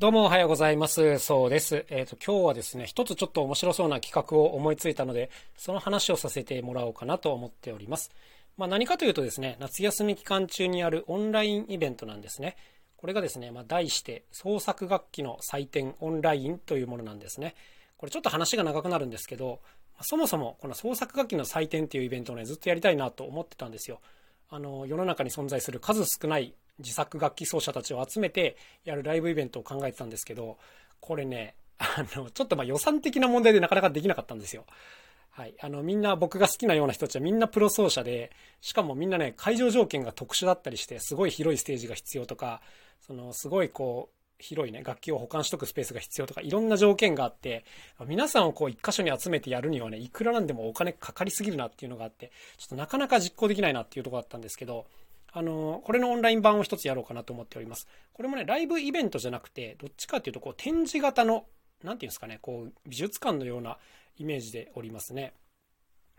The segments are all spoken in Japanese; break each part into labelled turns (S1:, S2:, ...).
S1: どうもおはようございます。そうです。えっ、ー、と、今日はですね、一つちょっと面白そうな企画を思いついたので、その話をさせてもらおうかなと思っております。まあ、何かというとですね、夏休み期間中にあるオンラインイベントなんですね。これがですね、まあ、題して創作楽器の祭典オンラインというものなんですね。これちょっと話が長くなるんですけど、そもそもこの創作楽器の祭典っていうイベントをね、ずっとやりたいなと思ってたんですよ。あの、世の中に存在する数少ない自作楽器奏者たちを集めてやるライブイベントを考えてたんですけど、これね、あの、ちょっとま予算的な問題でなかなかできなかったんですよ。はい。あの、みんな僕が好きなような人たちはみんなプロ奏者で、しかもみんなね、会場条件が特殊だったりして、すごい広いステージが必要とか、その、すごいこう、広いね、楽器を保管しとくスペースが必要とか、いろんな条件があって、皆さんをこう一箇所に集めてやるにはね、いくらなんでもお金かかりすぎるなっていうのがあって、ちょっとなかなか実行できないなっていうとこだったんですけど、あの、これのオンライン版を一つやろうかなと思っております。これもね、ライブイベントじゃなくて、どっちかっていうと、こう、展示型の、なんていうんですかね、こう、美術館のようなイメージでおりますね。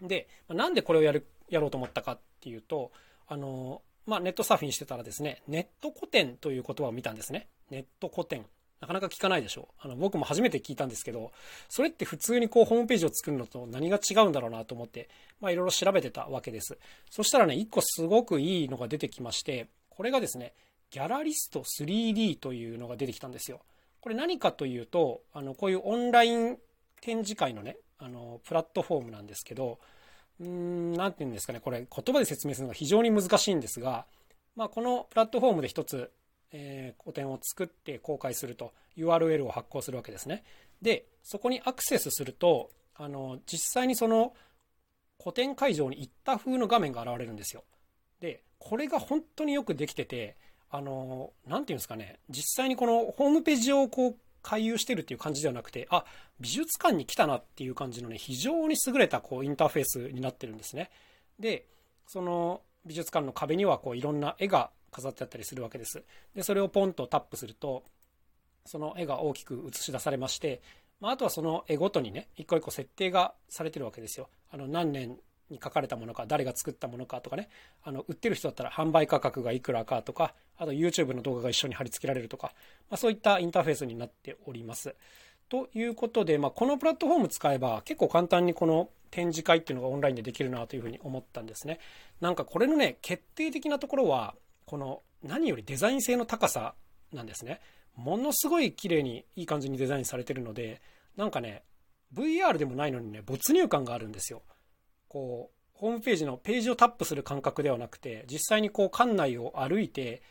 S1: で、なんでこれをやる、やろうと思ったかっていうと、あの、まあ、ネットサーフィンしてたらですね、ネット古典という言葉を見たんですね。ネット古典。なかなか聞かないでしょう。あの、僕も初めて聞いたんですけど、それって普通にこうホームページを作るのと何が違うんだろうなと思って、まあいろいろ調べてたわけです。そしたらね、一個すごくいいのが出てきまして、これがですね、ギャラリスト 3D というのが出てきたんですよ。これ何かというと、あの、こういうオンライン展示会のね、あの、プラットフォームなんですけど、うーん、なんて言うんですかね、これ言葉で説明するのが非常に難しいんですが、まあこのプラットフォームで一つえー、古典を作って公開すると URL を発行するわけですね。で、そこにアクセスすると、あの、実際にその古典会場に行った風の画面が現れるんですよ。で、これが本当によくできてて、あの、なんていうんですかね、実際にこのホームページをこう回遊してるっていう感じではなくて、あ、美術館に来たなっていう感じのね、非常に優れたこうインターフェースになってるんですね。で、その美術館の壁にはこういろんな絵が飾ってあったりするわけです。で、それをポンとタップすると、その絵が大きく映し出されまして、まあ、あとはその絵ごとにね、一個一個設定がされてるわけですよ。あの、何年に書かれたものか、誰が作ったものかとかね、あの、売ってる人だったら販売価格がいくらかとか、あと YouTube の動画が一緒に貼り付けられるとか、まあ、そういったインターフェースになっております。ということで、まあ、このプラットフォーム使えば結構簡単にこの展示会っていうのがオンラインでできるなというふうに思ったんですね。なんかこれのね、決定的なところは、この何よりデザイン性の高さなんですね。ものすごい綺麗にいい感じにデザインされてるので、なんかね、VR でもないのにね、没入感があるんですよ。こう、ホームページのページをタップする感覚ではなくて、実際にこう館内を歩いて、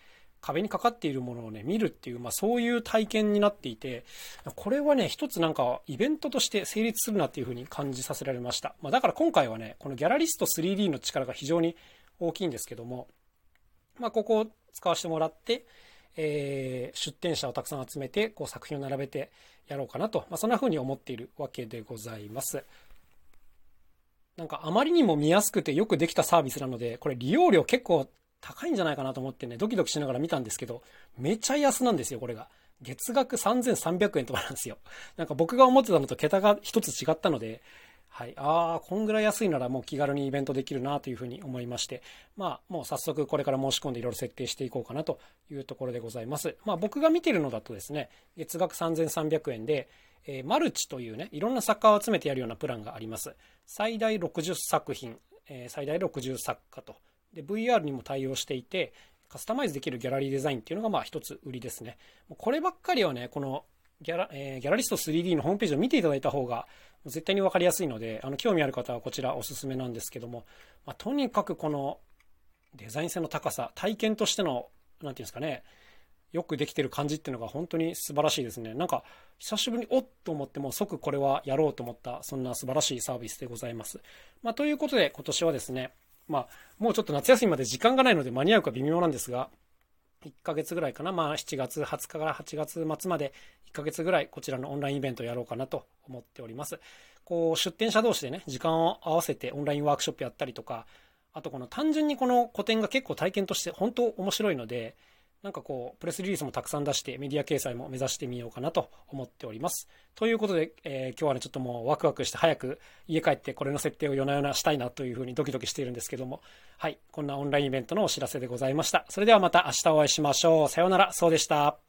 S1: 壁にかかっているものをね、見るっていう、まあそういう体験になっていて、これはね、一つなんかイベントとして成立するなっていうふうに感じさせられました。まあだから今回はね、このギャラリスト 3D の力が非常に大きいんですけども、まあここを使わせてもらって、えー、出展者をたくさん集めて、こう作品を並べてやろうかなと、まあそんな風に思っているわけでございます。なんかあまりにも見やすくてよくできたサービスなので、これ利用料結構高いんじゃないかなと思ってね、ドキドキしながら見たんですけど、めちゃ安なんですよ、これが。月額3300円とかなんですよ。なんか僕が思ってたのと桁が一つ違ったので、はい。ああ、こんぐらい安いならもう気軽にイベントできるなというふうに思いまして、まあ、もう早速これから申し込んでいろいろ設定していこうかなというところでございます。まあ、僕が見てるのだとですね、月額3300円で、えー、マルチというね、いろんな作家を集めてやるようなプランがあります。最大60作品、えー、最大60作家とで、VR にも対応していて、カスタマイズできるギャラリーデザインっていうのがまあ一つ売りですね。こればっかりはね、このギャラ、えー、ギャラリスト 3D のホームページを見ていただいた方が絶対に分かりやすいので、あの、興味ある方はこちらおすすめなんですけども、まあ、とにかくこのデザイン性の高さ、体験としての、なんていうんですかね、よくできてる感じっていうのが本当に素晴らしいですね。なんか、久しぶりにおっと思っても即これはやろうと思った、そんな素晴らしいサービスでございます。まあ、ということで今年はですね、まあ、もうちょっと夏休みまで時間がないので間に合うか微妙なんですが、1ヶ月ぐらいかな、まあ、7月20日から8月末まで1ヶ月ぐらいこちらのオンラインイベントをやろうかなと思っております。こう、出店者同士でね、時間を合わせてオンラインワークショップやったりとか、あとこの単純にこの個展が結構体験として本当面白いので、なんかこう、プレスリリースもたくさん出してメディア掲載も目指してみようかなと思っております。ということで、えー、今日はね、ちょっともうワクワクして早く家帰ってこれの設定を夜な夜なしたいなというふうにドキドキしているんですけども、はい、こんなオンラインイベントのお知らせでございました。それではまた明日お会いしましょう。さようなら、そうでした。